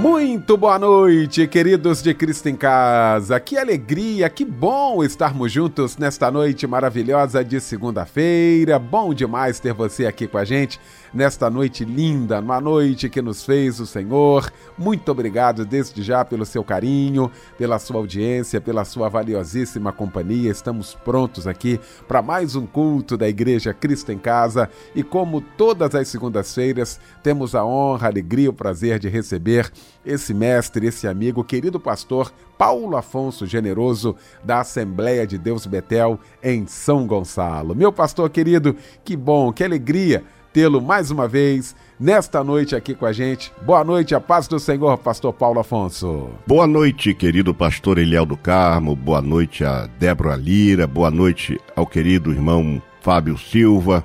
Muito boa noite, queridos de Cristo em Casa. Que alegria, que bom estarmos juntos nesta noite maravilhosa de segunda-feira. Bom demais ter você aqui com a gente nesta noite linda, numa noite que nos fez o Senhor. Muito obrigado desde já pelo seu carinho, pela sua audiência, pela sua valiosíssima companhia. Estamos prontos aqui para mais um culto da Igreja Cristo em Casa e como todas as segundas-feiras, temos a honra, a alegria, o prazer de receber esse mestre, esse amigo, querido pastor Paulo Afonso Generoso, da Assembleia de Deus Betel, em São Gonçalo. Meu pastor querido, que bom, que alegria tê-lo mais uma vez nesta noite aqui com a gente. Boa noite, a paz do Senhor, pastor Paulo Afonso. Boa noite, querido pastor Eliel do Carmo, boa noite a Débora Lira, boa noite ao querido irmão Fábio Silva,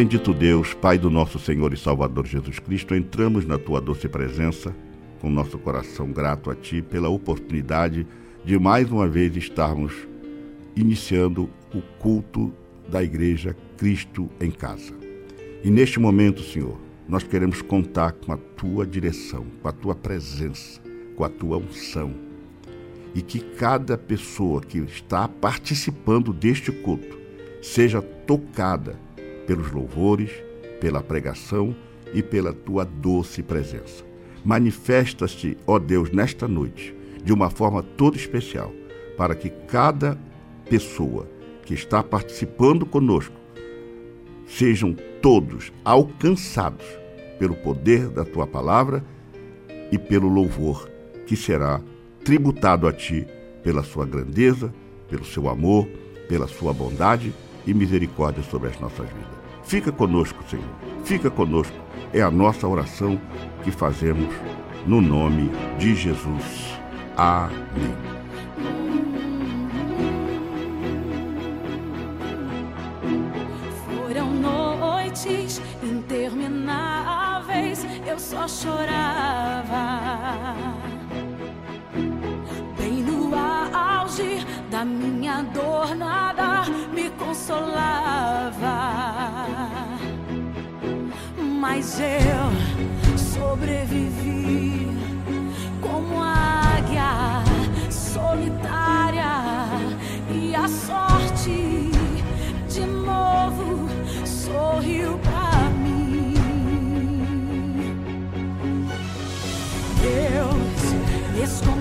Bendito Deus, Pai do nosso Senhor e Salvador Jesus Cristo, entramos na tua doce presença com nosso coração grato a ti pela oportunidade de mais uma vez estarmos iniciando o culto da Igreja Cristo em Casa. E neste momento, Senhor, nós queremos contar com a tua direção, com a tua presença, com a tua unção. E que cada pessoa que está participando deste culto seja tocada pelos louvores, pela pregação e pela tua doce presença. Manifesta-te, ó Deus, nesta noite, de uma forma toda especial, para que cada pessoa que está participando conosco sejam todos alcançados pelo poder da tua palavra e pelo louvor que será tributado a ti pela sua grandeza, pelo seu amor, pela sua bondade e misericórdia sobre as nossas vidas. Fica conosco, Senhor. Fica conosco. É a nossa oração que fazemos no nome de Jesus. Amém. Foram noites intermináveis, eu só chorava. Bem no auge da minha dor, nada me consolava mas eu sobrevivi como águia solitária e a sorte de novo sorriu pra mim. Deus me escondeu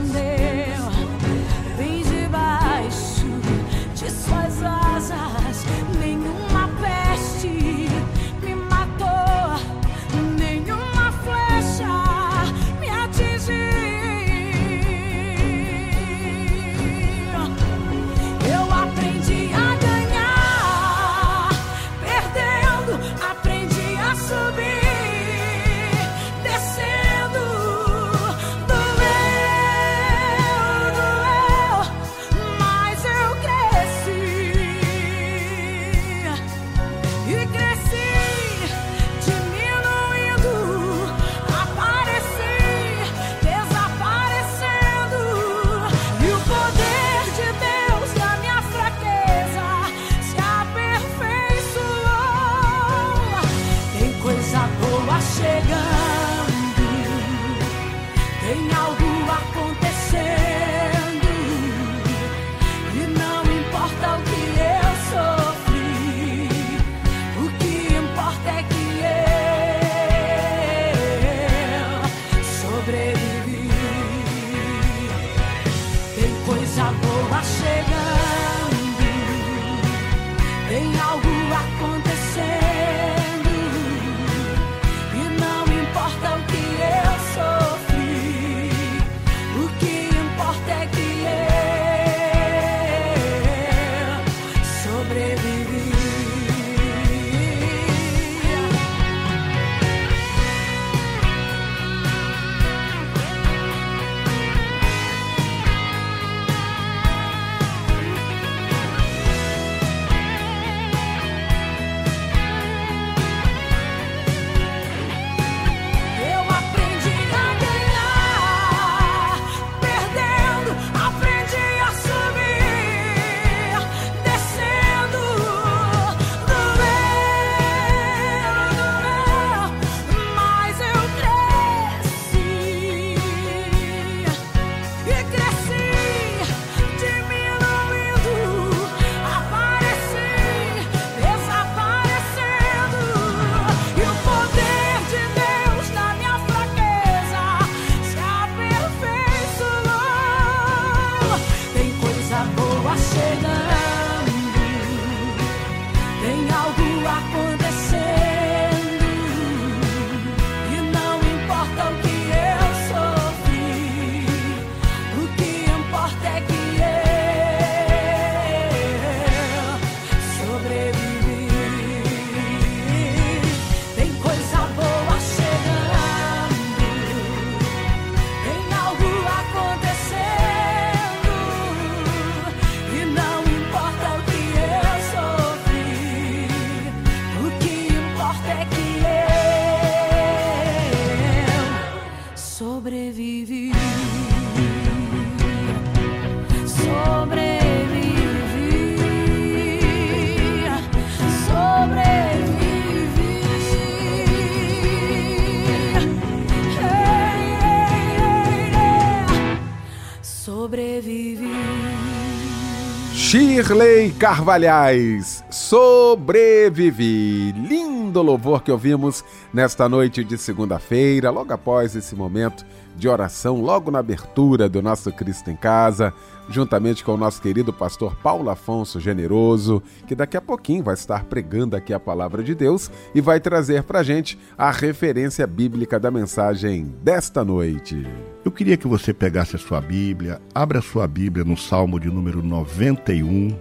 Shirley Carvalhais, sobrevivi. Lindo louvor que ouvimos nesta noite de segunda-feira, logo após esse momento de oração, logo na abertura do nosso Cristo em Casa, juntamente com o nosso querido pastor Paulo Afonso Generoso, que daqui a pouquinho vai estar pregando aqui a palavra de Deus e vai trazer para gente a referência bíblica da mensagem desta noite. Eu queria que você pegasse a sua Bíblia, abra a sua Bíblia no Salmo de número 91.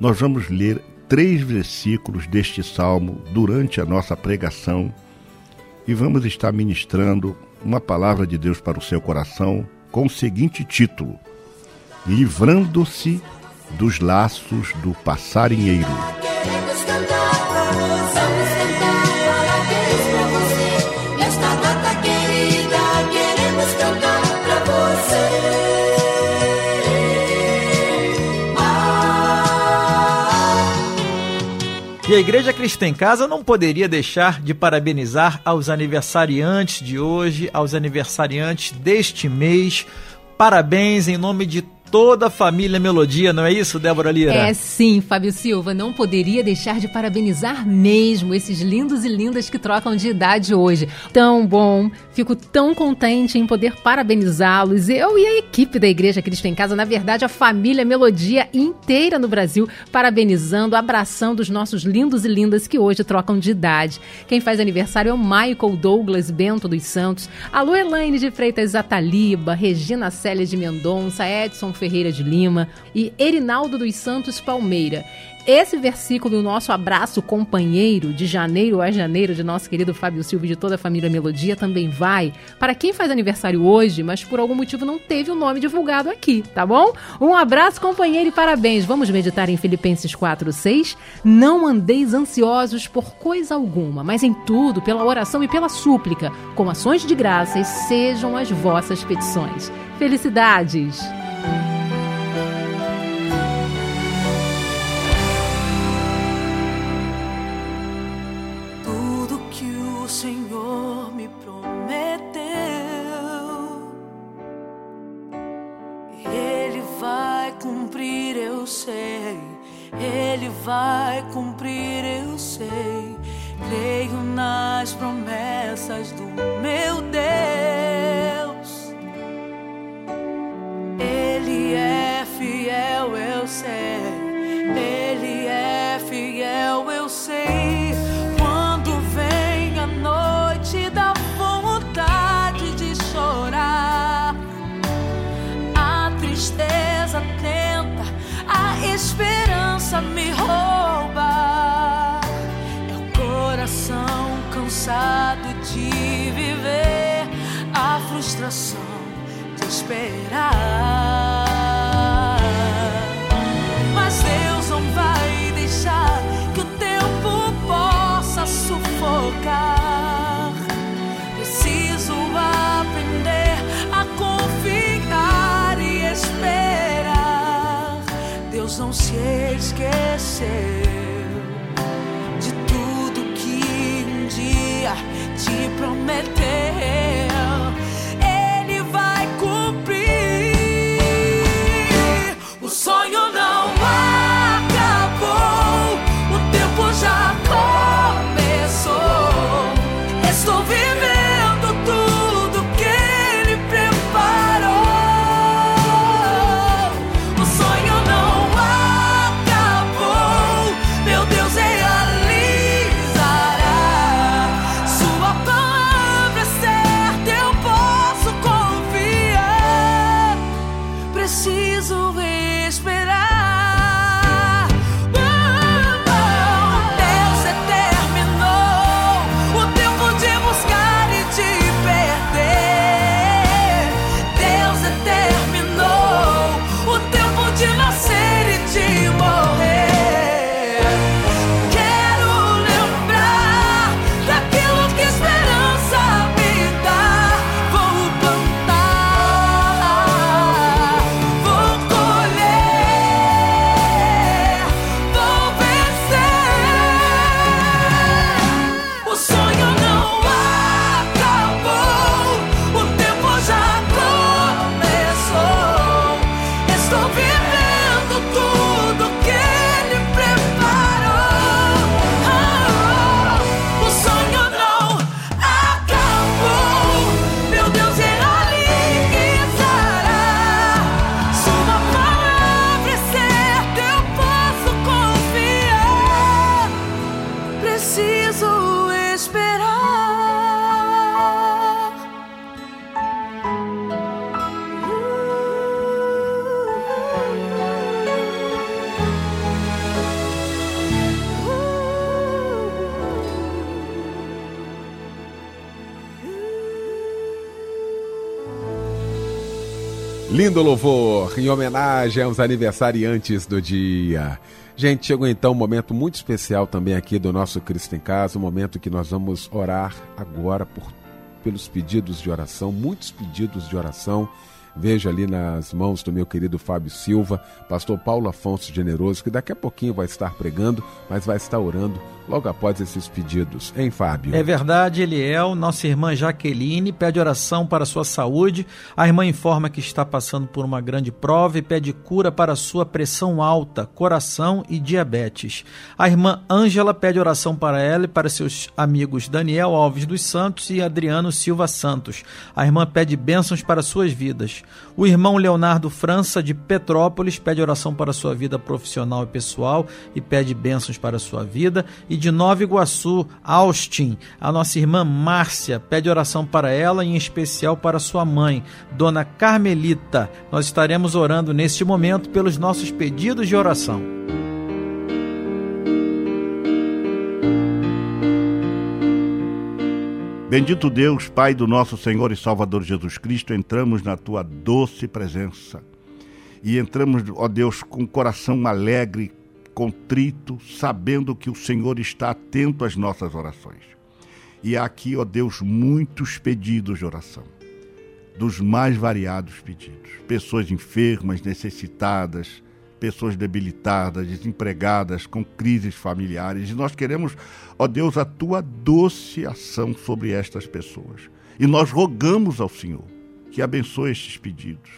Nós vamos ler três versículos deste salmo durante a nossa pregação e vamos estar ministrando uma palavra de Deus para o seu coração com o seguinte título: livrando-se dos laços do passarinheiro. E a Igreja Cristã em Casa não poderia deixar de parabenizar aos aniversariantes de hoje, aos aniversariantes deste mês. Parabéns em nome de toda a família Melodia, não é isso, Débora Lira? É sim, Fábio Silva. Não poderia deixar de parabenizar mesmo esses lindos e lindas que trocam de idade hoje. Tão bom, fico tão contente em poder parabenizá-los. Eu e a equipe da Igreja Cristo em Casa, na verdade, a família Melodia inteira no Brasil, parabenizando, abraçando os nossos lindos e lindas que hoje trocam de idade. Quem faz aniversário é o Michael Douglas Bento dos Santos, Alô Elaine de Freitas Ataliba, Regina Célia de Mendonça, Edson Ferreira de Lima e Erinaldo dos Santos Palmeira. Esse versículo e o nosso abraço companheiro de janeiro a janeiro de nosso querido Fábio Silva e de toda a família Melodia também vai para quem faz aniversário hoje, mas por algum motivo não teve o nome divulgado aqui, tá bom? Um abraço companheiro e parabéns. Vamos meditar em Filipenses 4:6. Não andeis ansiosos por coisa alguma, mas em tudo, pela oração e pela súplica, com ações de graças, sejam as vossas petições. Felicidades! say Lindo louvor em homenagem aos aniversariantes do dia. Gente, chegou então um momento muito especial também aqui do nosso Cristo em Casa, um momento que nós vamos orar agora por, pelos pedidos de oração, muitos pedidos de oração. Vejo ali nas mãos do meu querido Fábio Silva, pastor Paulo Afonso Generoso, que daqui a pouquinho vai estar pregando, mas vai estar orando logo após esses pedidos. Hein, Fábio? É verdade, Eliel. Nossa irmã Jaqueline pede oração para sua saúde. A irmã informa que está passando por uma grande prova e pede cura para sua pressão alta, coração e diabetes. A irmã Ângela pede oração para ela e para seus amigos Daniel Alves dos Santos e Adriano Silva Santos. A irmã pede bênçãos para suas vidas. O irmão Leonardo França, de Petrópolis, pede oração para sua vida profissional e pessoal e pede bênçãos para sua vida. E de Nova Iguaçu, Austin, a nossa irmã Márcia pede oração para ela e em especial para sua mãe, Dona Carmelita. Nós estaremos orando neste momento pelos nossos pedidos de oração. Bendito Deus, Pai do nosso Senhor e Salvador Jesus Cristo, entramos na tua doce presença. E entramos, ó Deus, com o coração alegre, contrito, sabendo que o Senhor está atento às nossas orações. E há aqui, ó Deus, muitos pedidos de oração, dos mais variados pedidos. Pessoas enfermas, necessitadas, pessoas debilitadas, desempregadas, com crises familiares. E nós queremos, ó Deus, a tua doce ação sobre estas pessoas. E nós rogamos ao Senhor que abençoe estes pedidos,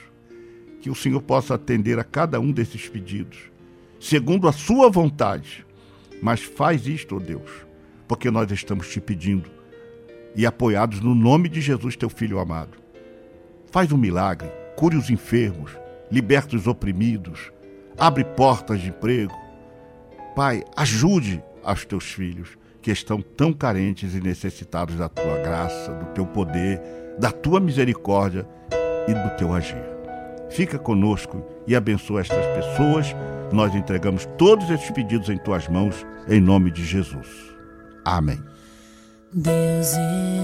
que o Senhor possa atender a cada um desses pedidos, segundo a sua vontade. Mas faz isto, ó Deus, porque nós estamos te pedindo e apoiados no nome de Jesus, teu filho amado. Faz um milagre, cure os enfermos, liberta os oprimidos, abre portas de emprego. Pai, ajude aos teus filhos que estão tão carentes e necessitados da tua graça, do teu poder, da tua misericórdia e do teu agir. Fica conosco e abençoa estas pessoas. Nós entregamos todos esses pedidos em tuas mãos, em nome de Jesus. Amém. Deus,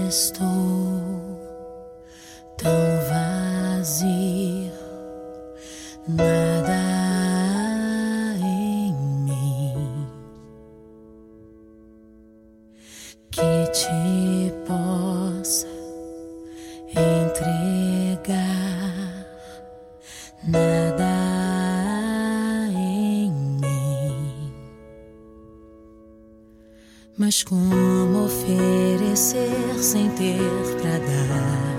estou tão vazio, nada em mim que te possa mas como oferecer sem ter pra dar?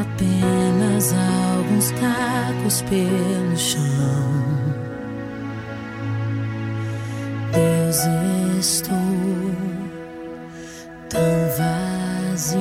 apenas alguns cacos pelo chão. Deus, estou tão vazio,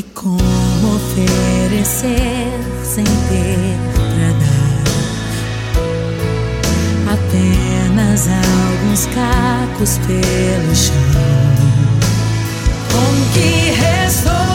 E como oferecer sem ter pra dar apenas alguns cacos pelo chão? Com que restou?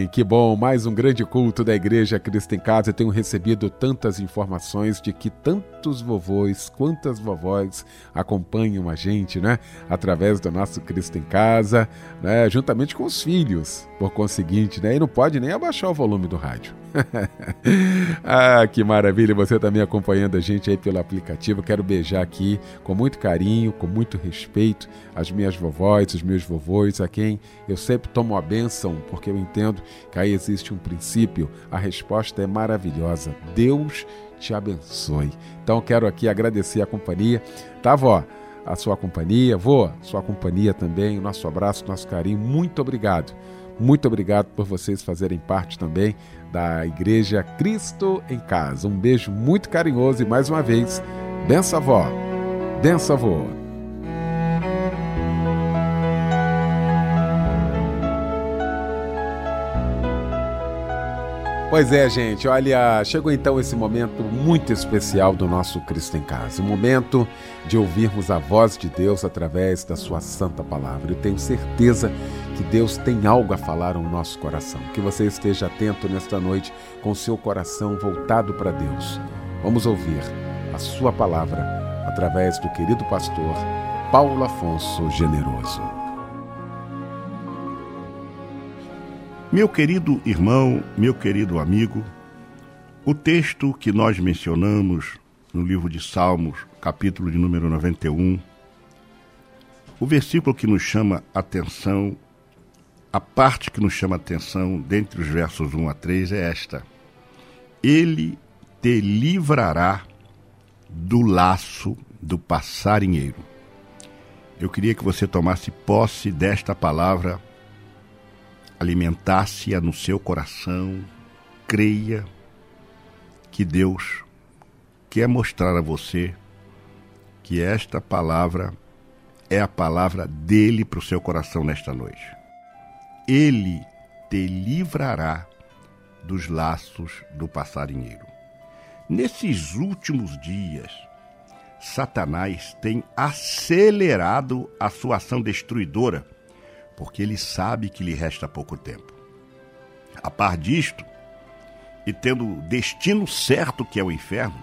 Bem, que bom. Mais um grande culto da Igreja Cristo em Casa. Eu tenho recebido tantas informações de que tan- quantos vovôs, quantas vovós acompanham a gente, né? Através do nosso Cristo em Casa, né? Juntamente com os filhos, por conseguinte, né? E não pode nem abaixar o volume do rádio. ah, que maravilha, você também acompanhando a gente aí pelo aplicativo. Quero beijar aqui com muito carinho, com muito respeito as minhas vovós, os meus vovôs, a quem eu sempre tomo a bênção, porque eu entendo que aí existe um princípio. A resposta é maravilhosa. Deus te abençoe. Então quero aqui agradecer a companhia. Tá, vó? A sua companhia, vô, sua companhia também, o nosso abraço, nosso carinho. Muito obrigado. Muito obrigado por vocês fazerem parte também da Igreja Cristo em Casa. Um beijo muito carinhoso e mais uma vez, benção avó, benção avô. Pois é, gente, olha, chegou então esse momento muito especial do nosso Cristo em Casa, o momento de ouvirmos a voz de Deus através da sua santa palavra. Eu tenho certeza que Deus tem algo a falar no nosso coração. Que você esteja atento nesta noite com seu coração voltado para Deus. Vamos ouvir a sua palavra através do querido pastor Paulo Afonso Generoso. Meu querido irmão, meu querido amigo, o texto que nós mencionamos no livro de Salmos, capítulo de número 91, o versículo que nos chama atenção a parte que nos chama atenção dentre os versos 1 a 3 é esta: Ele te livrará do laço do passarinheiro. Eu queria que você tomasse posse desta palavra, alimentasse-a no seu coração, creia que Deus quer mostrar a você que esta palavra é a palavra dele para o seu coração nesta noite. Ele te livrará dos laços do passarinheiro. Nesses últimos dias, Satanás tem acelerado a sua ação destruidora, porque ele sabe que lhe resta pouco tempo. A par disto, e tendo o destino certo que é o inferno,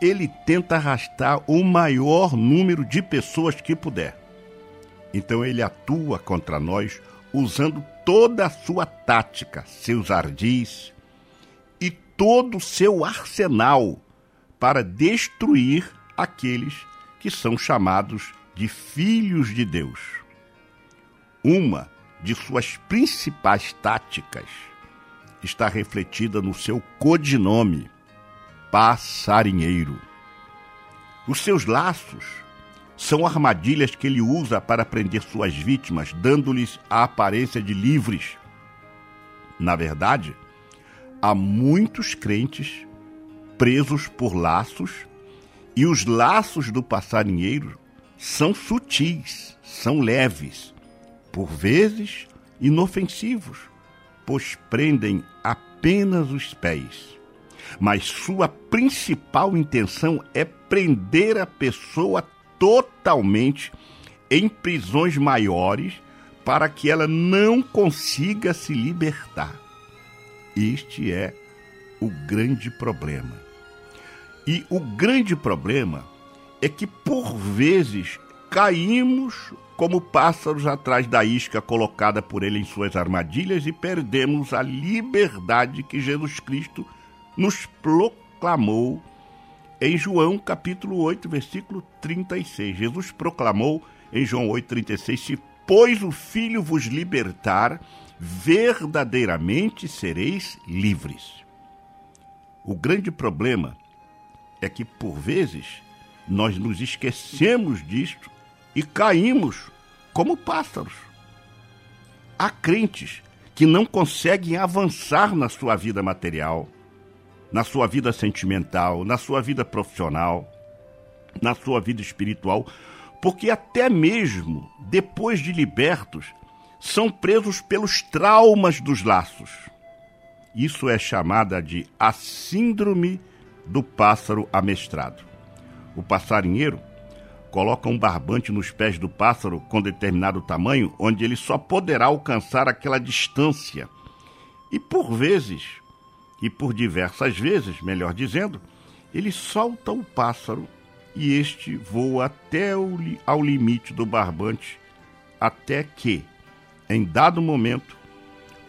ele tenta arrastar o maior número de pessoas que puder. Então ele atua contra nós usando toda a sua tática, seus ardis e todo o seu arsenal para destruir aqueles que são chamados de filhos de Deus. Uma de suas principais táticas está refletida no seu codinome, passarinheiro. Os seus laços são armadilhas que ele usa para prender suas vítimas, dando-lhes a aparência de livres. Na verdade, há muitos crentes presos por laços, e os laços do passarinheiro são sutis, são leves, por vezes inofensivos, pois prendem apenas os pés. Mas sua principal intenção é prender a pessoa totalmente em prisões maiores para que ela não consiga se libertar. Este é o grande problema. E o grande problema é que, por vezes, caímos como pássaros atrás da isca colocada por ele em suas armadilhas e perdemos a liberdade que Jesus Cristo nos proclamou em João capítulo 8, versículo 36. Jesus proclamou em João 8,36: Se, pois, o Filho vos libertar, verdadeiramente sereis livres. O grande problema é que, por vezes, nós nos esquecemos disto e caímos como pássaros. Há crentes que não conseguem avançar na sua vida material na sua vida sentimental, na sua vida profissional, na sua vida espiritual, porque até mesmo depois de libertos, são presos pelos traumas dos laços. Isso é chamada de a síndrome do pássaro amestrado. O passarinheiro coloca um barbante nos pés do pássaro com determinado tamanho, onde ele só poderá alcançar aquela distância. E por vezes e por diversas vezes, melhor dizendo, ele solta o pássaro e este voa até o, ao limite do barbante, até que, em dado momento,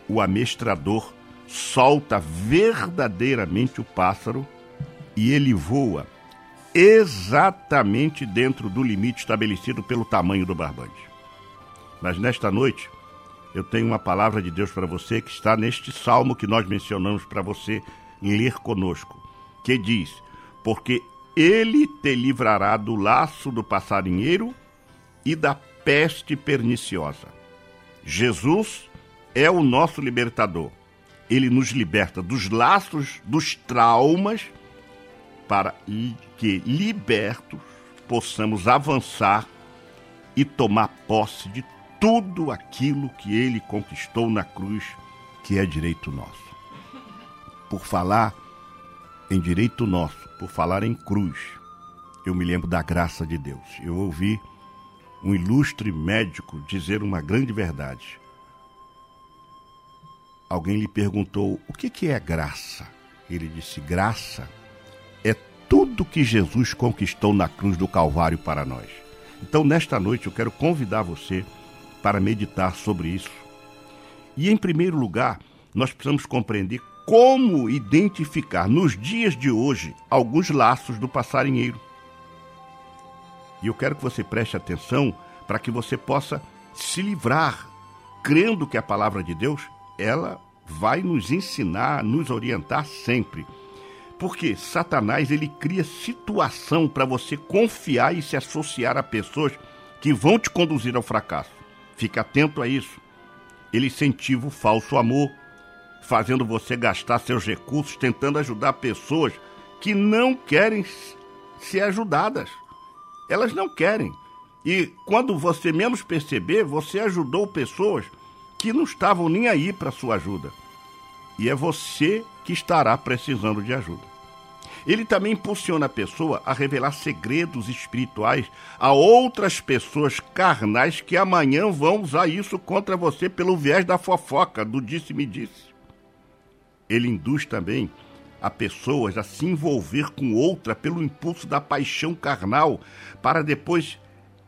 o amestrador solta verdadeiramente o pássaro e ele voa exatamente dentro do limite estabelecido pelo tamanho do barbante. Mas nesta noite, eu tenho uma palavra de Deus para você que está neste salmo que nós mencionamos para você ler conosco, que diz: Porque ele te livrará do laço do passarinheiro e da peste perniciosa. Jesus é o nosso libertador. Ele nos liberta dos laços, dos traumas, para que, libertos, possamos avançar e tomar posse de tudo aquilo que ele conquistou na cruz, que é direito nosso. Por falar em direito nosso, por falar em cruz, eu me lembro da graça de Deus. Eu ouvi um ilustre médico dizer uma grande verdade. Alguém lhe perguntou o que, é graça. Ele disse: graça tudo que Jesus conquistou na cruz do Calvário para nós. Então, nesta noite, eu quero convidar você para meditar sobre isso. E, em primeiro lugar, nós precisamos compreender como identificar nos dias de hoje alguns laços do passarinheiro. E eu quero que você preste atenção para que você possa se livrar, crendo que a palavra de Deus, ela vai nos ensinar, nos orientar sempre. Porque Satanás ele cria situação para você confiar e se associar a pessoas que vão te conduzir ao fracasso. Fique atento a isso. Ele incentiva o falso amor, fazendo você gastar seus recursos tentando ajudar pessoas que não querem ser ajudadas. Elas não querem. E quando você menos perceber, você ajudou pessoas que não estavam nem aí para sua ajuda. E é você que estará precisando de ajuda. Ele também impulsiona a pessoa a revelar segredos espirituais a outras pessoas carnais que amanhã vão usar isso contra você pelo viés da fofoca, do disse-me-disse. Ele induz também a pessoas a se envolver com outra pelo impulso da paixão carnal, para depois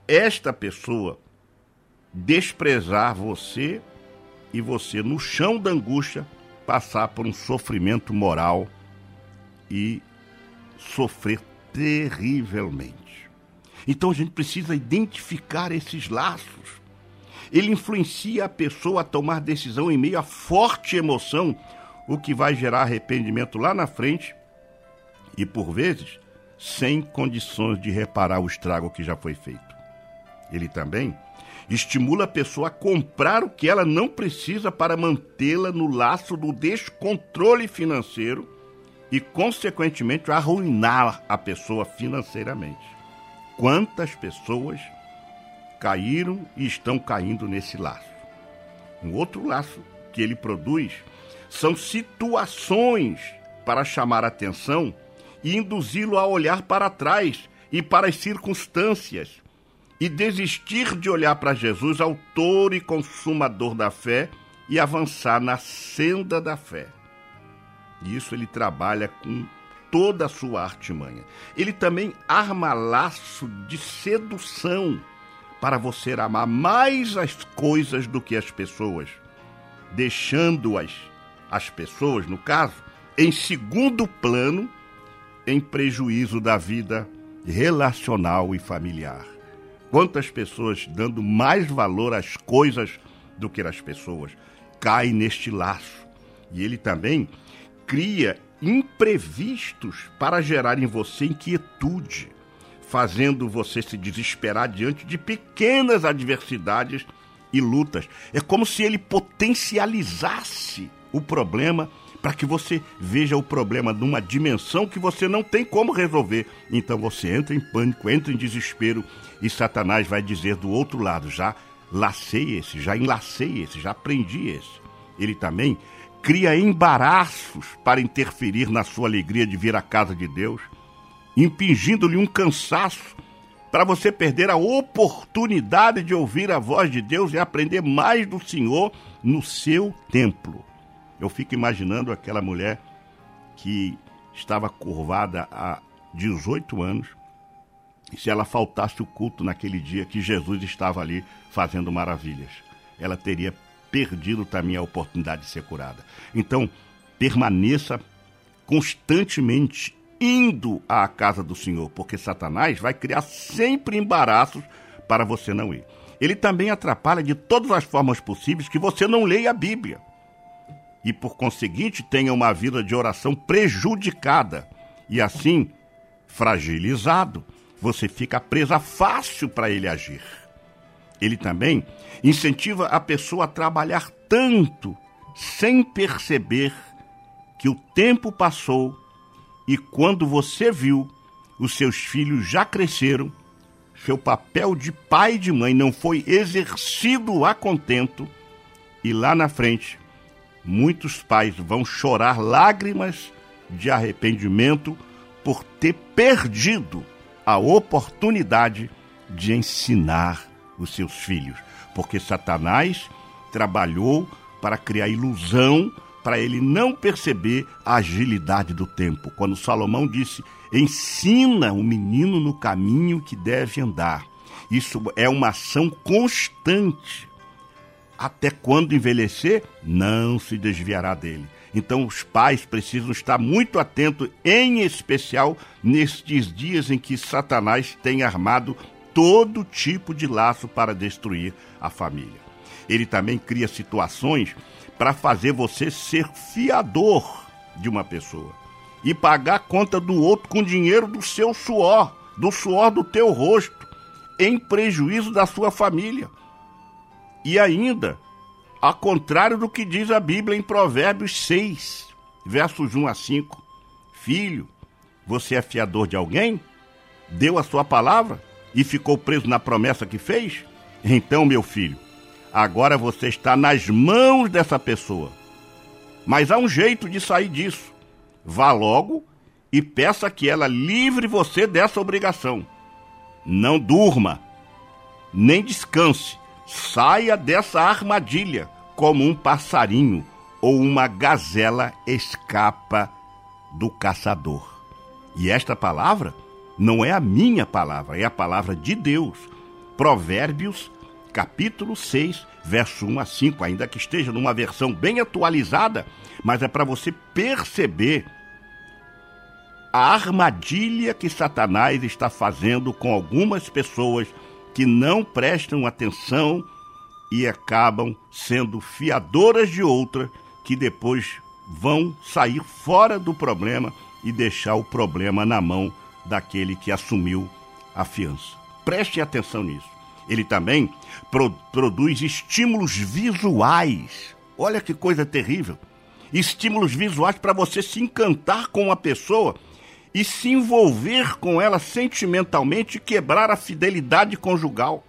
esta pessoa desprezar você e você, no chão da angústia, passar por um sofrimento moral e sofrer terrivelmente. Então a gente precisa identificar esses laços. Ele influencia a pessoa a tomar decisão em meio a forte emoção, o que vai gerar arrependimento lá na frente e, por vezes, sem condições de reparar o estrago que já foi feito. Ele também estimula a pessoa a comprar o que ela não precisa para mantê-la no laço do descontrole financeiro e, consequentemente, arruinar a pessoa financeiramente. Quantas pessoas caíram e estão caindo nesse laço? Um outro laço que ele produz são situações para chamar atenção e induzi-lo a olhar para trás e para as circunstâncias e desistir de olhar para Jesus, autor e consumador da fé, e avançar na senda da fé. Isso ele trabalha com toda a sua artimanha. Ele também arma laço de sedução para você amar mais as coisas do que as pessoas, deixando-as, as pessoas, no caso, em segundo plano, em prejuízo da vida relacional e familiar. Quantas pessoas dando mais valor às coisas do que às pessoas caem neste laço. E ele também cria imprevistos para gerar em você inquietude, fazendo você se desesperar diante de pequenas adversidades e lutas. É como se ele potencializasse o problema para que você veja o problema numa dimensão que você não tem como resolver. Então você entra em pânico, entra em desespero e Satanás vai dizer do outro lado: já lacei esse, já enlacei esse, já prendi esse. Ele também cria embaraços para interferir na sua alegria de vir à casa de Deus, impingindo-lhe um cansaço para você perder a oportunidade de ouvir a voz de Deus e aprender mais do Senhor no seu templo. Eu fico imaginando aquela mulher que estava curvada há 18 anos. E se ela faltasse o culto naquele dia que Jesus estava ali fazendo maravilhas, ela teria perdido também a oportunidade de ser curada. Então, permaneça constantemente indo à casa do Senhor, porque Satanás vai criar sempre embaraços para você não ir. Ele também atrapalha de todas as formas possíveis que você não leia a Bíblia. E por conseguinte tenha uma vida de oração prejudicada e assim fragilizado. Você fica presa fácil para ele agir. Ele também incentiva a pessoa a trabalhar tanto sem perceber que o tempo passou e quando você viu, os seus filhos já cresceram, seu papel de pai e de mãe não foi exercido a contento, e lá na frente, muitos pais vão chorar lágrimas de arrependimento por ter perdido a oportunidade de ensinar os seus filhos, porque Satanás trabalhou para criar ilusão para ele não perceber a agilidade do tempo. Quando Salomão disse: ensina o menino no caminho que deve andar. Isso é uma ação constante. Até quando envelhecer, não se desviará dele. Então, os pais precisam estar muito atentos, em especial nestes dias em que Satanás tem armado todo tipo de laço para destruir a família. Ele também cria situações para fazer você ser fiador de uma pessoa e pagar a conta do outro com dinheiro do seu suor, do suor do teu rosto, em prejuízo da sua família. E ainda, a contrário do que diz a Bíblia em Provérbios 6, versos 1 a 5. Filho, você é fiador de alguém? Deu a sua palavra e ficou preso na promessa que fez? Então, meu filho, Agora você está nas mãos dessa pessoa. Mas há um jeito de sair disso. Vá logo e peça que ela livre você dessa obrigação. Não durma, nem descanse. Saia dessa armadilha como um passarinho ou uma gazela escapa do caçador. E esta palavra não é a minha palavra, é a palavra de Deus. Provérbios capítulo 6, verso 1 a 5, ainda que esteja numa versão bem atualizada, mas é para você perceber a armadilha que Satanás está fazendo com algumas pessoas que não prestam atenção e acabam sendo fiadoras de outra que depois vão sair fora do problema e deixar o problema na mão daquele que assumiu a fiança. Preste atenção nisso. Ele também pro produz estímulos visuais. Olha que coisa terrível. Estímulos visuais para você se encantar com uma pessoa e se envolver com ela sentimentalmente e quebrar a fidelidade conjugal,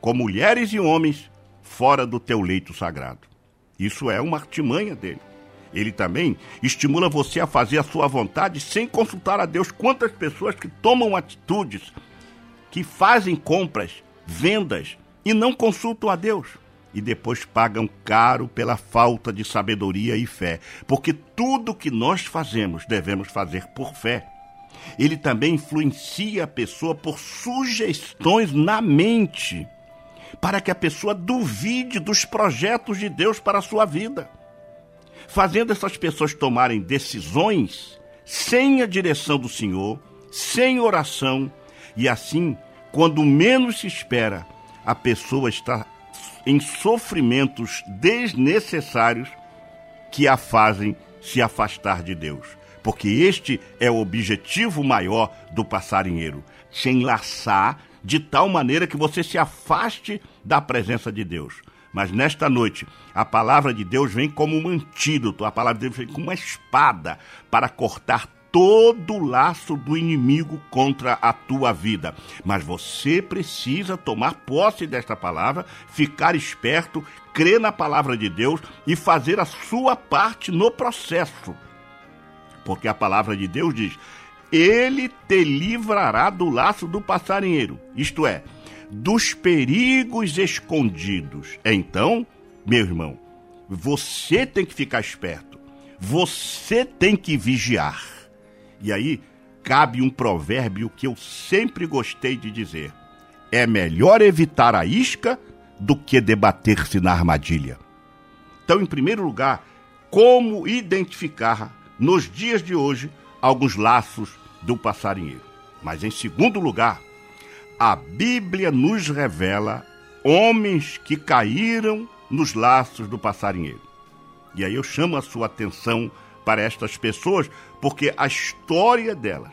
com mulheres e homens fora do teu leito sagrado. Isso é uma artimanha dele. Ele também estimula você a fazer a sua vontade sem consultar a Deus. Quantas pessoas que tomam atitudes, que fazem compras, vendas e não consultam a Deus. E depois pagam caro pela falta de sabedoria e fé, porque tudo que nós fazemos devemos fazer por fé. Ele também influencia a pessoa por sugestões na mente, para que a pessoa duvide dos projetos de Deus para a sua vida, fazendo essas pessoas tomarem decisões sem a direção do Senhor, sem oração, e assim quando menos se espera, a pessoa está em sofrimentos desnecessários que a fazem se afastar de Deus. Porque este é o objetivo maior do passarinheiro: te enlaçar de tal maneira que você se afaste da presença de Deus. Mas nesta noite, a palavra de Deus vem como um antídoto, a palavra de Deus vem como uma espada para cortar todo o laço do inimigo contra a tua vida. Mas você precisa tomar posse desta palavra, ficar esperto, crer na palavra de Deus e fazer a sua parte no processo. Porque a palavra de Deus diz: Ele te livrará do laço do passarinheiro, isto é, dos perigos escondidos. Então, meu irmão, você tem que ficar esperto. Você tem que vigiar E aí cabe um provérbio que eu sempre gostei de dizer: é melhor evitar a isca do que debater-se na armadilha. Então, em primeiro lugar, como identificar nos dias de hoje alguns laços do passarinheiro. Mas em segundo lugar, a Bíblia nos revela homens que caíram nos laços do passarinheiro. E aí eu chamo a sua atenção para estas pessoas, porque a história delas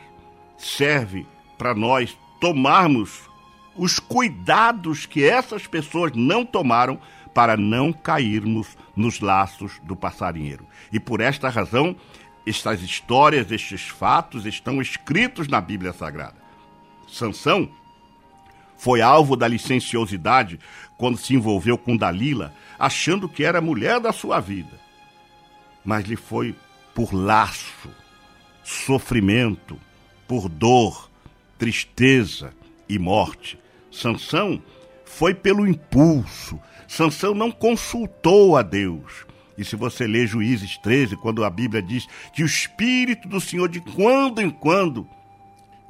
serve para nós tomarmos os cuidados que essas pessoas não tomaram para não cairmos nos laços do passarinheiro. E por esta razão, estas histórias, estes fatos estão escritos na Bíblia Sagrada. Sansão foi alvo da licenciosidade quando se envolveu com Dalila, achando que era a mulher da sua vida. Mas lhe foi por laço, sofrimento, por dor, tristeza e morte. Sansão foi pelo impulso. Sansão não consultou a Deus. E se você lê Juízes 13, quando a Bíblia diz que o Espírito do Senhor, de quando em quando,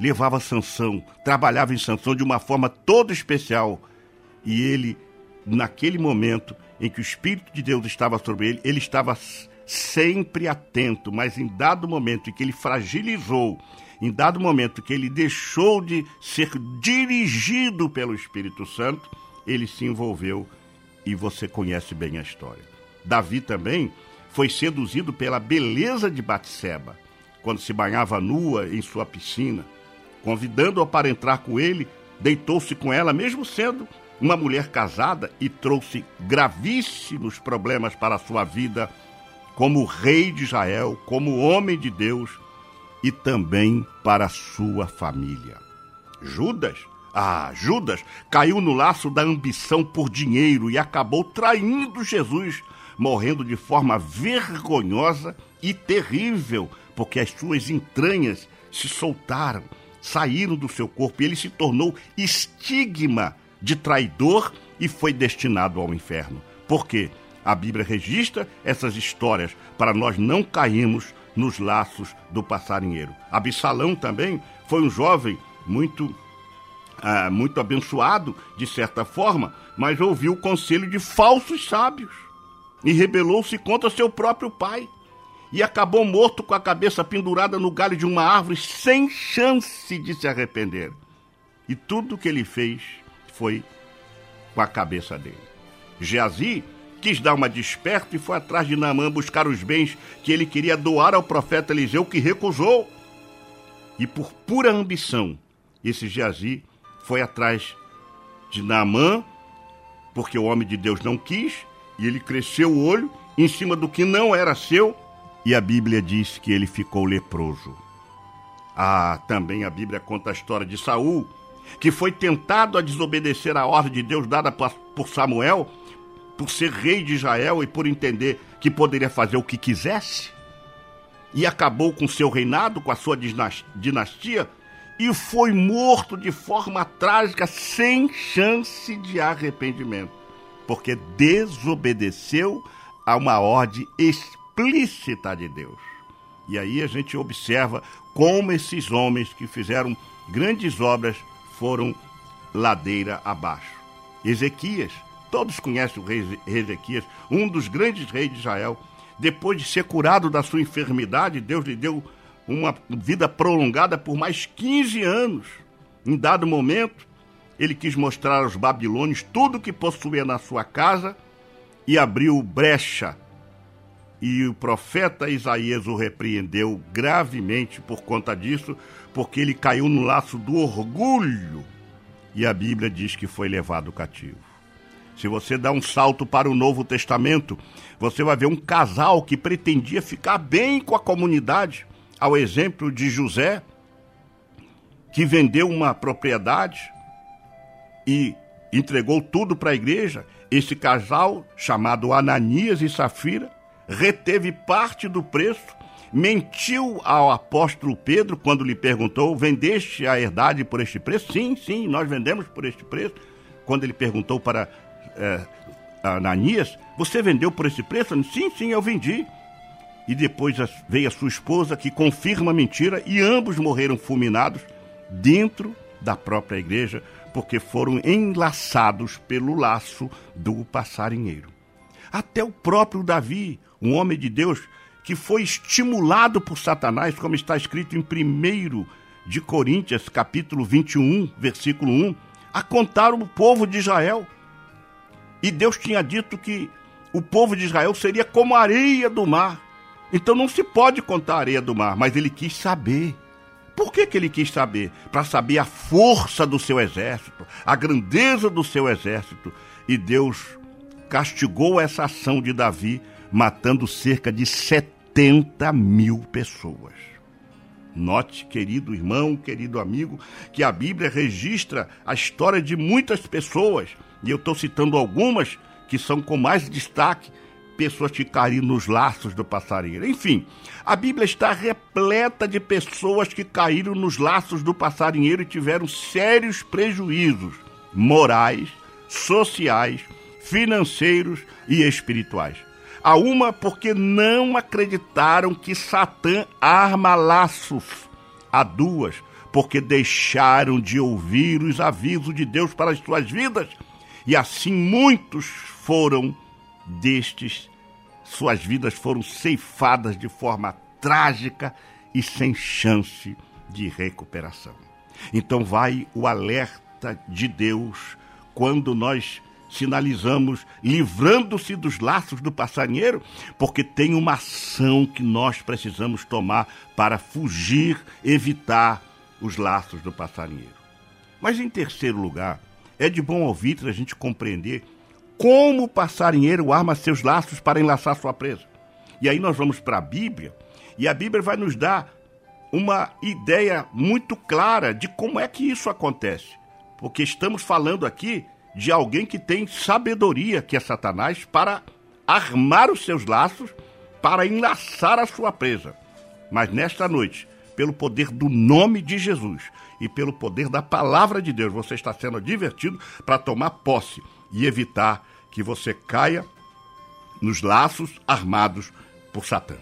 levava Sansão, trabalhava em Sansão de uma forma toda especial. E ele, naquele momento em que o Espírito de Deus estava sobre ele, ele estava sempre atento, mas em dado momento em que ele fragilizou, em dado momento que ele deixou de ser dirigido pelo Espírito Santo, ele se envolveu e você conhece bem a história. Davi também foi seduzido pela beleza de Batseba, quando se banhava nua em sua piscina. Convidando-a para entrar com ele, deitou-se com ela, mesmo sendo uma mulher casada, e trouxe gravíssimos problemas para a sua vida, como rei de Israel, como homem de Deus e também para a sua família. Judas, ah, Judas caiu no laço da ambição por dinheiro e acabou traindo Jesus, morrendo de forma vergonhosa e terrível, porque as suas entranhas se soltaram, saíram do seu corpo e ele se tornou estigma de traidor e foi destinado ao inferno. Por quê? A Bíblia registra essas histórias para nós não cairmos nos laços do passarinheiro. Absalão também foi um jovem muito ah, muito abençoado, de certa forma, mas ouviu o conselho de falsos sábios e rebelou-se contra seu próprio pai e acabou morto com a cabeça pendurada no galho de uma árvore sem chance de se arrepender. E tudo que ele fez foi com a cabeça dele. Geazi quis dar uma desperta e foi atrás de Naamã buscar os bens que ele queria doar ao profeta Eliseu, que recusou. E por pura ambição, esse Geazi foi atrás de Naamã, porque o homem de Deus não quis, e ele cresceu o olho em cima do que não era seu, e a Bíblia diz que ele ficou leproso. Ah, também a Bíblia conta a história de Saul, que foi tentado a desobedecer a ordem de Deus dada por Samuel, por ser rei de Israel e por entender que poderia fazer o que quisesse, e acabou com seu reinado, com a sua dinastia, e foi morto de forma trágica, sem chance de arrependimento, porque desobedeceu a uma ordem explícita de Deus. E aí a gente observa como esses homens que fizeram grandes obras foram ladeira abaixo. Ezequias Todos conhecem o rei Ezequias, um dos grandes reis de Israel. Depois de ser curado da sua enfermidade, Deus lhe deu uma vida prolongada por mais 15 anos. Em dado momento, ele quis mostrar aos babilônios tudo o que possuía na sua casa e abriu brecha. E o profeta Isaías o repreendeu gravemente por conta disso, porque ele caiu no laço do orgulho. E a Bíblia diz que foi levado cativo. Se você dá um salto para o Novo Testamento, você vai ver um casal que pretendia ficar bem com a comunidade, ao exemplo de José, que vendeu uma propriedade e entregou tudo para a igreja. Esse casal, chamado Ananias e Safira, reteve parte do preço, mentiu ao apóstolo Pedro quando lhe perguntou: Vendeste a herdade por este preço? Sim, sim, nós vendemos por este preço. Quando ele perguntou para é, Ananias, você vendeu por esse preço? Sim, sim, eu vendi. e depois veio a sua esposa que confirma a mentira e ambos morreram fulminados dentro da própria igreja porque foram enlaçados pelo laço do passarinheiro. Até o próprio Davi, um homem de Deus, que foi estimulado por Satanás, como está escrito em 1 de Coríntios, capítulo 21, versículo 1, a contar o povo de Israel. E Deus tinha dito que o povo de Israel seria como a areia do mar. Então não se pode contar a areia do mar, mas ele quis saber. Por que, que ele quis saber? Para saber a força do seu exército, a grandeza do seu exército. E Deus castigou essa ação de Davi, matando cerca de 70 mil pessoas. Note, querido irmão, querido amigo, que a Bíblia registra a história de muitas pessoas, e eu estou citando algumas que são com mais destaque, pessoas que caíram nos laços do passarinheiro. Enfim, a Bíblia está repleta de pessoas que caíram nos laços do passarinheiro e tiveram sérios prejuízos morais, sociais, financeiros e espirituais. A uma porque não acreditaram que Satã arma laços. A duas porque deixaram de ouvir os avisos de Deus para as suas vidas. E assim muitos foram destes suas vidas foram ceifadas de forma trágica e sem chance de recuperação. Então vai o alerta de Deus quando nós sinalizamos livrando-se dos laços do passarinheiro, porque tem uma ação que nós precisamos tomar para fugir, evitar os laços do passarinheiro. Mas em terceiro lugar, é de bom ouvir a gente compreender como o passarinheiro arma seus laços para enlaçar sua presa. E aí nós vamos para a Bíblia, e a Bíblia vai nos dar uma ideia muito clara de como é que isso acontece. Porque estamos falando aqui de alguém que tem sabedoria, que é Satanás, para armar os seus laços, para enlaçar a sua presa. Mas nesta noite, pelo poder do nome de Jesus e pelo poder da palavra de Deus, você está sendo divertido para tomar posse e evitar que você caia nos laços armados por Satã.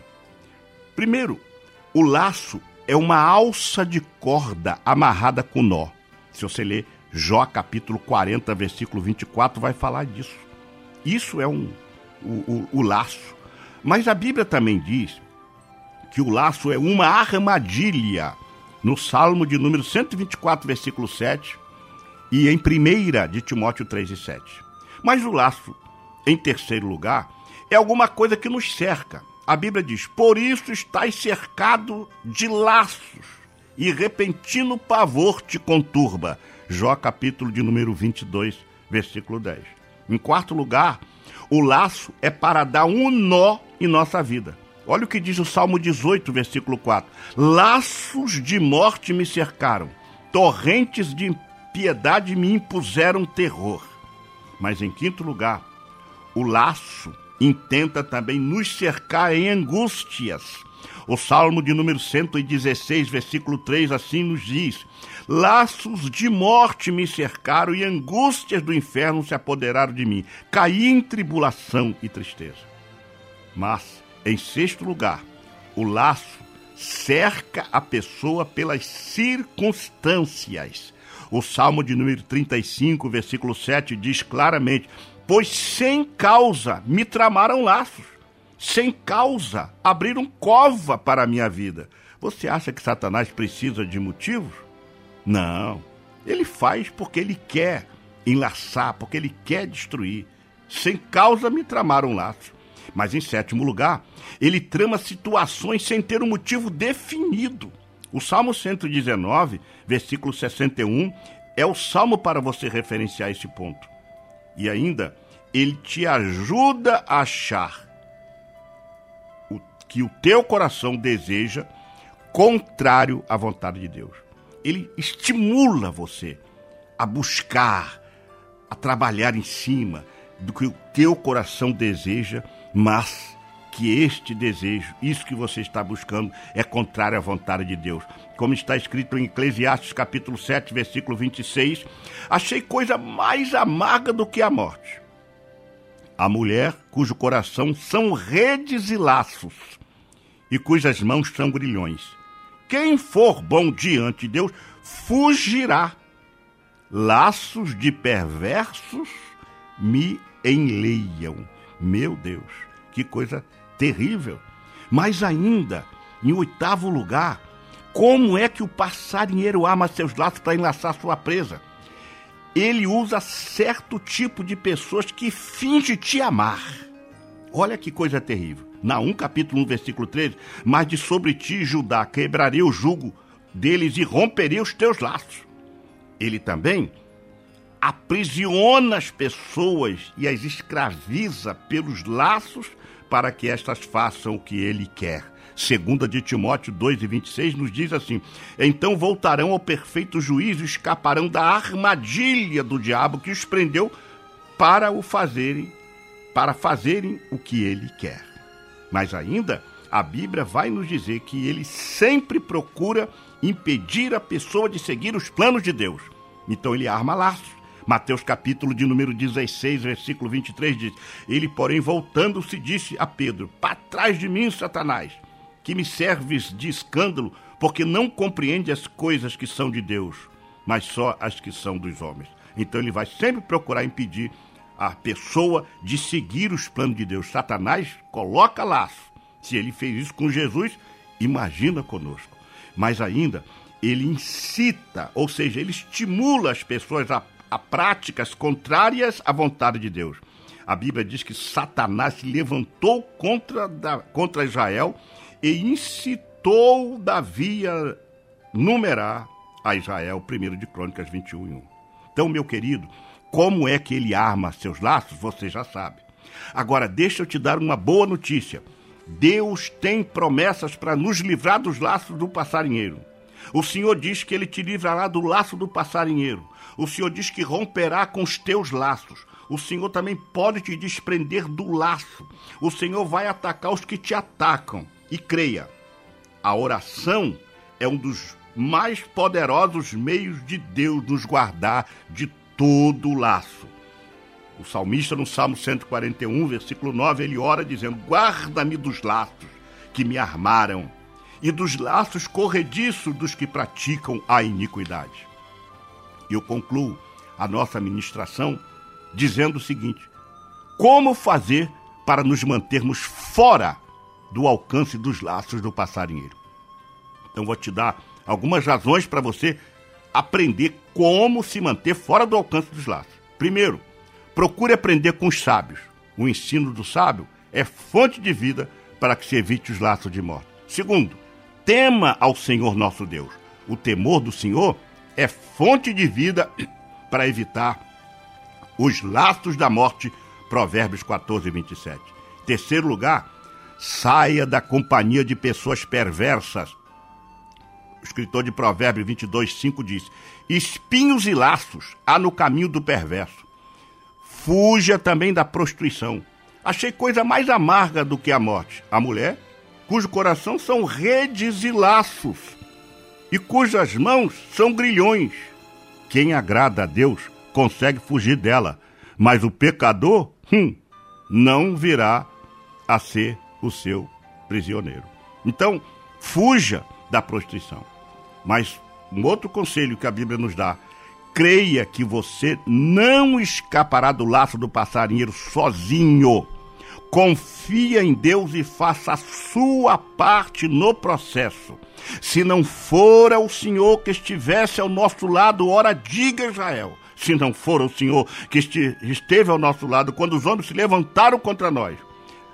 Primeiro, o laço é uma alça de corda amarrada com nó. Se você ler Jó capítulo 40, versículo 24, vai falar disso. Isso é um, o, o, o laço. Mas a Bíblia também diz que o laço é uma armadilha. No Salmo de número 124, versículo 7, e em 1 de Timóteo 3 e 7. Mas o laço, em terceiro lugar, é alguma coisa que nos cerca. A Bíblia diz: Por isso estás cercado de laços, e repentino pavor te conturba. Jó, capítulo de número 22, versículo 10. Em quarto lugar, o laço é para dar um nó em nossa vida. Olha o que diz o Salmo 18, versículo 4. Laços de morte me cercaram, torrentes de impiedade me impuseram terror. Mas em quinto lugar, o laço intenta também nos cercar em angústias. O Salmo de número 116, versículo 3, assim nos diz: Laços de morte me cercaram e angústias do inferno se apoderaram de mim. Caí em tribulação e tristeza. Mas, em sexto lugar, o laço cerca a pessoa pelas circunstâncias. O Salmo de número 35, versículo 7 diz claramente: Pois sem causa me tramaram laços, sem causa abriram cova para a minha vida. Você acha que Satanás precisa de motivos? Não. Ele faz porque ele quer enlaçar, porque ele quer destruir. Sem causa me tramaram laços. Mas em sétimo lugar, ele trama situações sem ter um motivo definido. O Salmo 119, versículo 61, é o salmo para você referenciar esse ponto. E ainda, ele te ajuda a achar o que o teu coração deseja contrário à vontade de Deus. Ele estimula você a buscar, a trabalhar em cima do que o teu coração deseja, mas que este desejo, isso que você está buscando, é contrário à vontade de Deus. Como está escrito em Eclesiastes capítulo 7, versículo 26, achei coisa mais amarga do que a morte. A mulher cujo coração são redes e laços, e cujas mãos são grilhões. Quem for bom diante de Deus fugirá. Laços de perversos me enleiam. Meu Deus, que coisa terrível. Mas ainda, em oitavo lugar, como é que o passarinheiro arma seus laços para enlaçar sua presa? Ele usa certo tipo de pessoas que finge te amar. Olha que coisa terrível. Naum capítulo 1, versículo 13, mas de sobre ti, Judá, quebrarei o jugo deles e romperei os teus laços. Ele também aprisiona as pessoas e as escraviza pelos laços para que estas façam o que ele quer. Segunda de Timóteo 2 e 26 nos diz assim: Então voltarão ao perfeito juízo escaparão da armadilha do diabo que os prendeu para o fazerem, para fazerem o que ele quer. Mas ainda, a Bíblia vai nos dizer que ele sempre procura impedir a pessoa de seguir os planos de Deus. Então ele arma laços. Mateus capítulo de número 16, versículo 23 diz: Ele, porém, voltando-se, disse a Pedro: Para trás de mim, Satanás, que me serves de escândalo, porque não compreende as coisas que são de Deus, mas só as que são dos homens. Então ele vai sempre procurar impedir a pessoa de seguir os planos de Deus. Satanás coloca laço. Se ele fez isso com Jesus, imagina conosco. Mas ainda, ele incita, ou seja, ele estimula as pessoas a, a práticas contrárias à vontade de Deus. A Bíblia diz que Satanás se levantou contra, da, contra Israel e incitou Davi a numerar a Israel, primeiro de Crônicas 21 1. Então, meu querido, como é que ele arma seus laços, você já sabe. Agora, deixa eu te dar uma boa notícia. Deus tem promessas para nos livrar dos laços do passarinheiro. O Senhor diz que ele te livrará do laço do passarinheiro. O Senhor diz que romperá com os teus laços. O Senhor também pode te desprender do laço. O Senhor vai atacar os que te atacam. E creia, a oração é um dos mais poderosos meios de Deus nos guardar de todo o laço. O salmista, no Salmo 141, versículo 9, ele ora dizendo: Guarda-me dos laços que me armaram e dos laços corrediços dos que praticam a iniquidade. Eu concluo a nossa ministração dizendo o seguinte: como fazer para nos mantermos fora do alcance dos laços do passarinheiro? Então, vou te dar algumas razões para você aprender como se manter fora do alcance dos laços. Primeiro, procure aprender com os sábios. O ensino do sábio é fonte de vida para que se evite os laços de morte. Segundo, tema ao Senhor nosso Deus. O temor do Senhor é fonte de vida para evitar os laços da morte. Provérbios 14, 27. Terceiro lugar, saia da companhia de pessoas perversas escritor de Provérbios 22, 5 diz: Espinhos e laços há no caminho do perverso. Fuja também da prostituição. Achei coisa mais amarga do que a morte. A mulher, cujo coração são redes e laços, e cujas mãos são grilhões. Quem agrada a Deus consegue fugir dela, mas o pecador, hum, não virá a ser o seu prisioneiro. Então, fuja da prostituição. Mas um outro conselho que a Bíblia nos dá: creia que você não escapará do laço do passarinheiro sozinho. Confia em Deus e faça a sua parte no processo. Se não fora o Senhor que estivesse ao nosso lado, ora diga Israel. Se não for o Senhor que esteve ao nosso lado quando os homens se levantaram contra nós,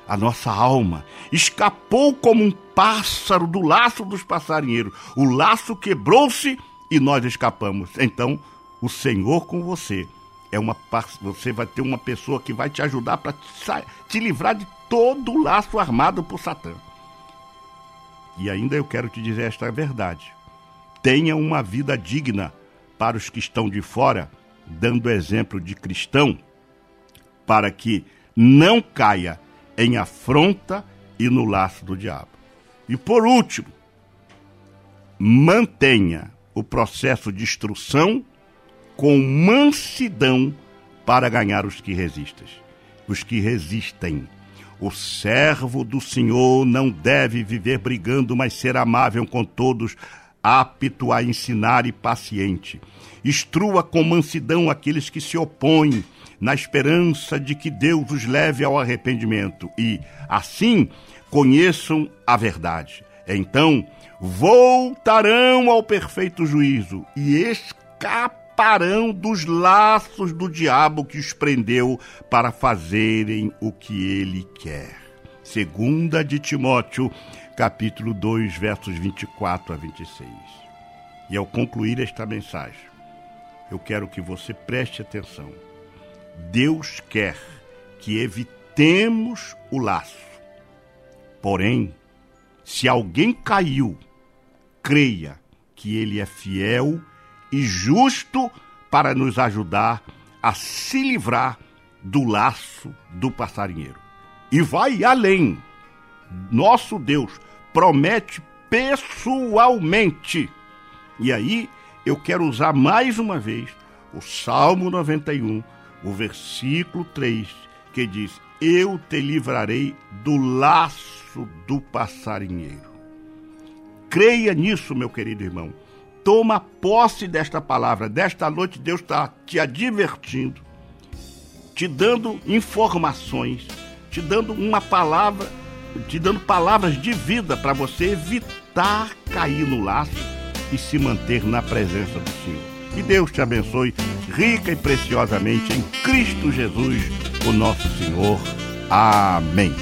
a nossa alma escapou como um pássaro do laço dos passarinheiros. O laço quebrou-se e nós escapamos. Então, o Senhor com você é uma você vai ter uma pessoa que vai te ajudar para te livrar de todo o laço armado por Satã. E ainda eu quero te dizer esta verdade. Tenha uma vida digna para os que estão de fora, dando exemplo de cristão, para que não caia em afronta e no laço do diabo. E por último, mantenha o processo de instrução com mansidão para ganhar os que resistem. Os que resistem. O servo do Senhor não deve viver brigando, mas ser amável com todos, apto a ensinar e paciente. Instrua com mansidão aqueles que se opõem, na esperança de que Deus os leve ao arrependimento e, assim, conheçam a verdade. Então, voltarão ao perfeito juízo e escaparão dos laços do diabo que os prendeu para fazerem o que ele quer. Segunda de Timóteo, capítulo 2, versos 24 a 26. E ao concluir esta mensagem, eu quero que você preste atenção. Deus quer que evitemos o laço. Porém, se alguém caiu, creia que Ele é fiel e justo para nos ajudar a se livrar do laço do passarinheiro. E vai além. Nosso Deus promete pessoalmente. E aí eu quero usar mais uma vez o Salmo 91, o versículo 3, que diz: Eu te livrarei do laço do passarinheiro. Creia nisso, meu querido irmão. Toma posse desta palavra. Desta noite, Deus está te advertindo, te dando informações, te dando uma palavra, te dando palavras de vida para você evitar cair no laço e se manter na presença do Senhor. Que Deus te abençoe rica e preciosamente em Cristo Jesus, o nosso Senhor. Amém.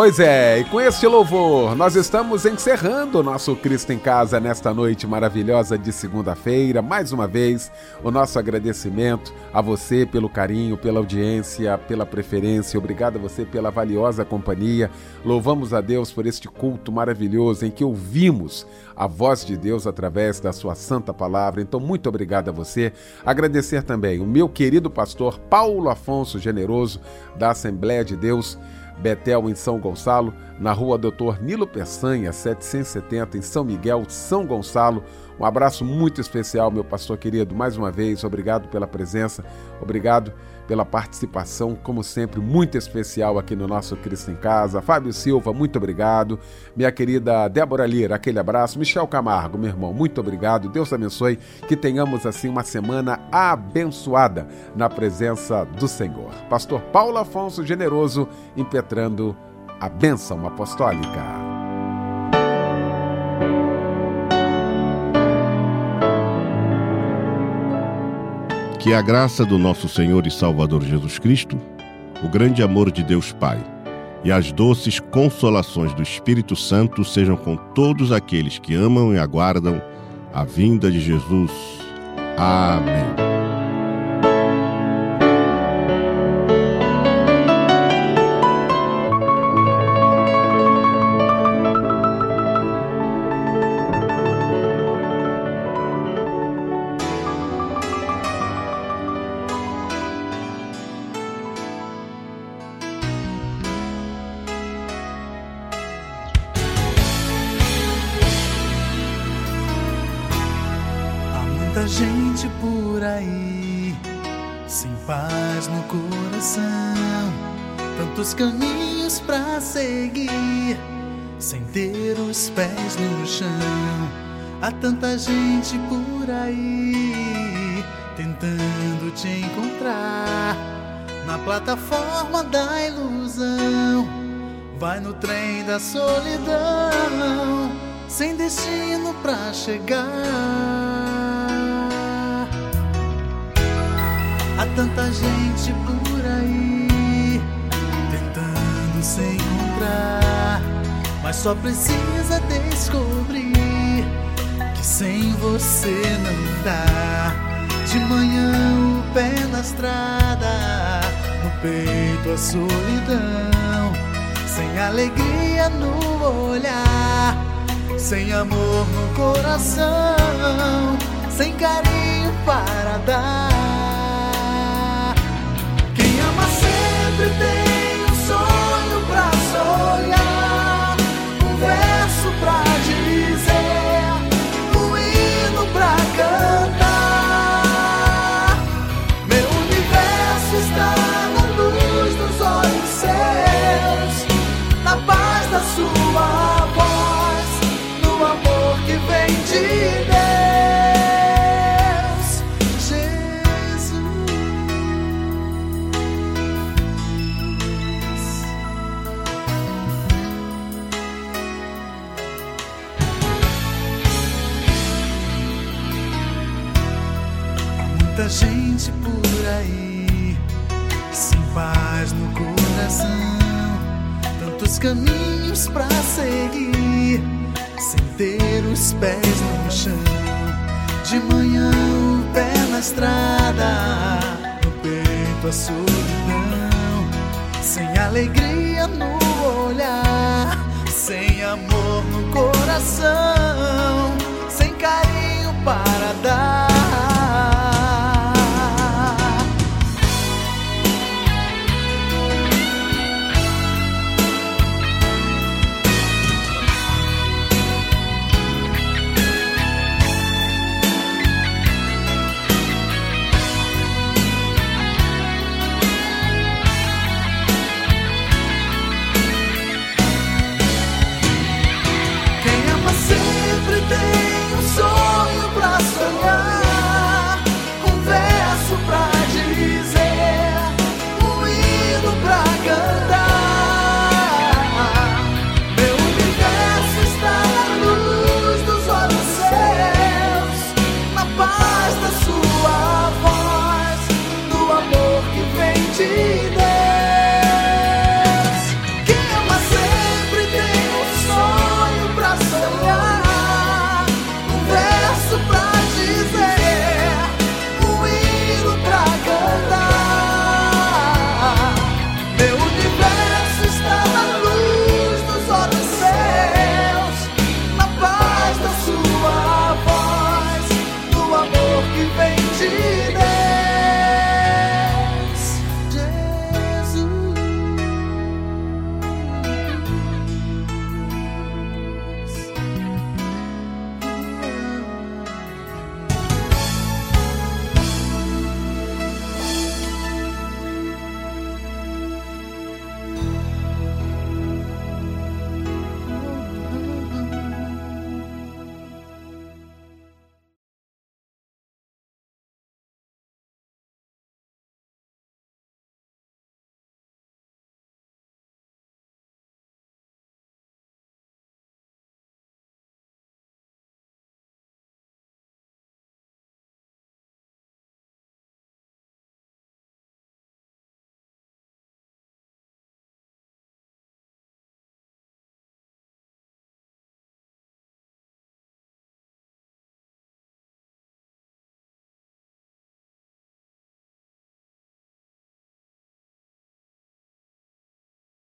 Pois é, e com este louvor, nós estamos encerrando o nosso Cristo em Casa nesta noite maravilhosa de segunda-feira. Mais uma vez, o nosso agradecimento a você pelo carinho, pela audiência, pela preferência. Obrigado a você pela valiosa companhia. Louvamos a Deus por este culto maravilhoso em que ouvimos a voz de Deus através da sua santa palavra. Então, muito obrigado a você. Agradecer também o meu querido pastor Paulo Afonso Generoso, da Assembleia de Deus Betel, em São Gonçalo, na rua Doutor Nilo Peçanha, 770, em São Miguel, São Gonçalo. Um abraço muito especial, meu pastor querido. Mais uma vez, obrigado pela presença, obrigado pela participação, como sempre, muito especial aqui no nosso Cristo em Casa. Fábio Silva, muito obrigado. Minha querida Débora Lira, aquele abraço. Michel Camargo, meu irmão, muito obrigado. Deus abençoe. Que tenhamos, assim, uma semana abençoada na presença do Senhor. Pastor Paulo Afonso Generoso, impetrando a bênção apostólica. Que a graça do nosso Senhor e Salvador Jesus Cristo, o grande amor de Deus Pai e as doces consolações do Espírito Santo sejam com todos aqueles que amam e aguardam a vinda de Jesus. Amém. Tanta gente por aí tentando te encontrar na plataforma da ilusão. Vai no trem da solidão, sem destino pra chegar. Há tanta gente por aí tentando se encontrar, mas só precisa descobrir você não dá. De manhã o pé na estrada, no peito a solidão, sem alegria no olhar, sem amor no coração, sem carinho para dar. Quem ama sempre tem pés no chão. De manhã o pé na estrada, no peito a solidão, sem alegria no olhar, sem amor no coração, sem carinho para dar.